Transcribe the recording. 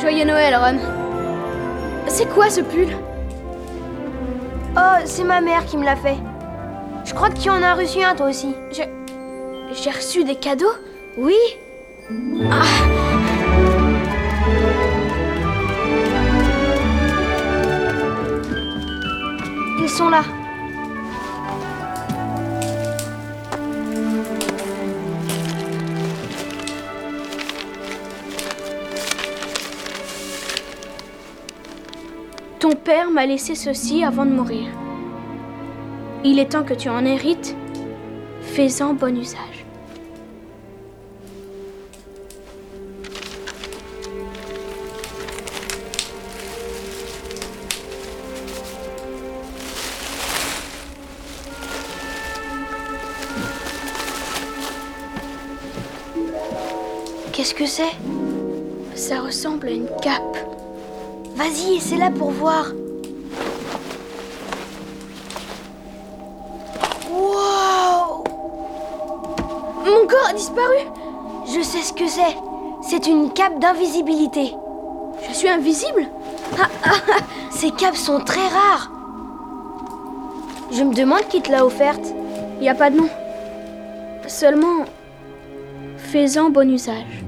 Joyeux Noël, Ron. C'est quoi ce pull? Oh, c'est ma mère qui me l'a fait. Je crois que tu en as reçu un toi aussi. Je... J'ai reçu des cadeaux? Oui Ils sont là. Ton père m'a laissé ceci avant de mourir. Il est temps que tu en hérites. Fais-en bon usage. Qu'est-ce que c'est? Ça ressemble à une cape. Vas-y, c'est là pour voir. Wow Mon corps a disparu Je sais ce que c'est. C'est une cape d'invisibilité. Je suis invisible? Ces capes sont très rares. Je me demande qui te l'a offerte. Il n'y a pas de nom. Seulement, fais-en bon usage.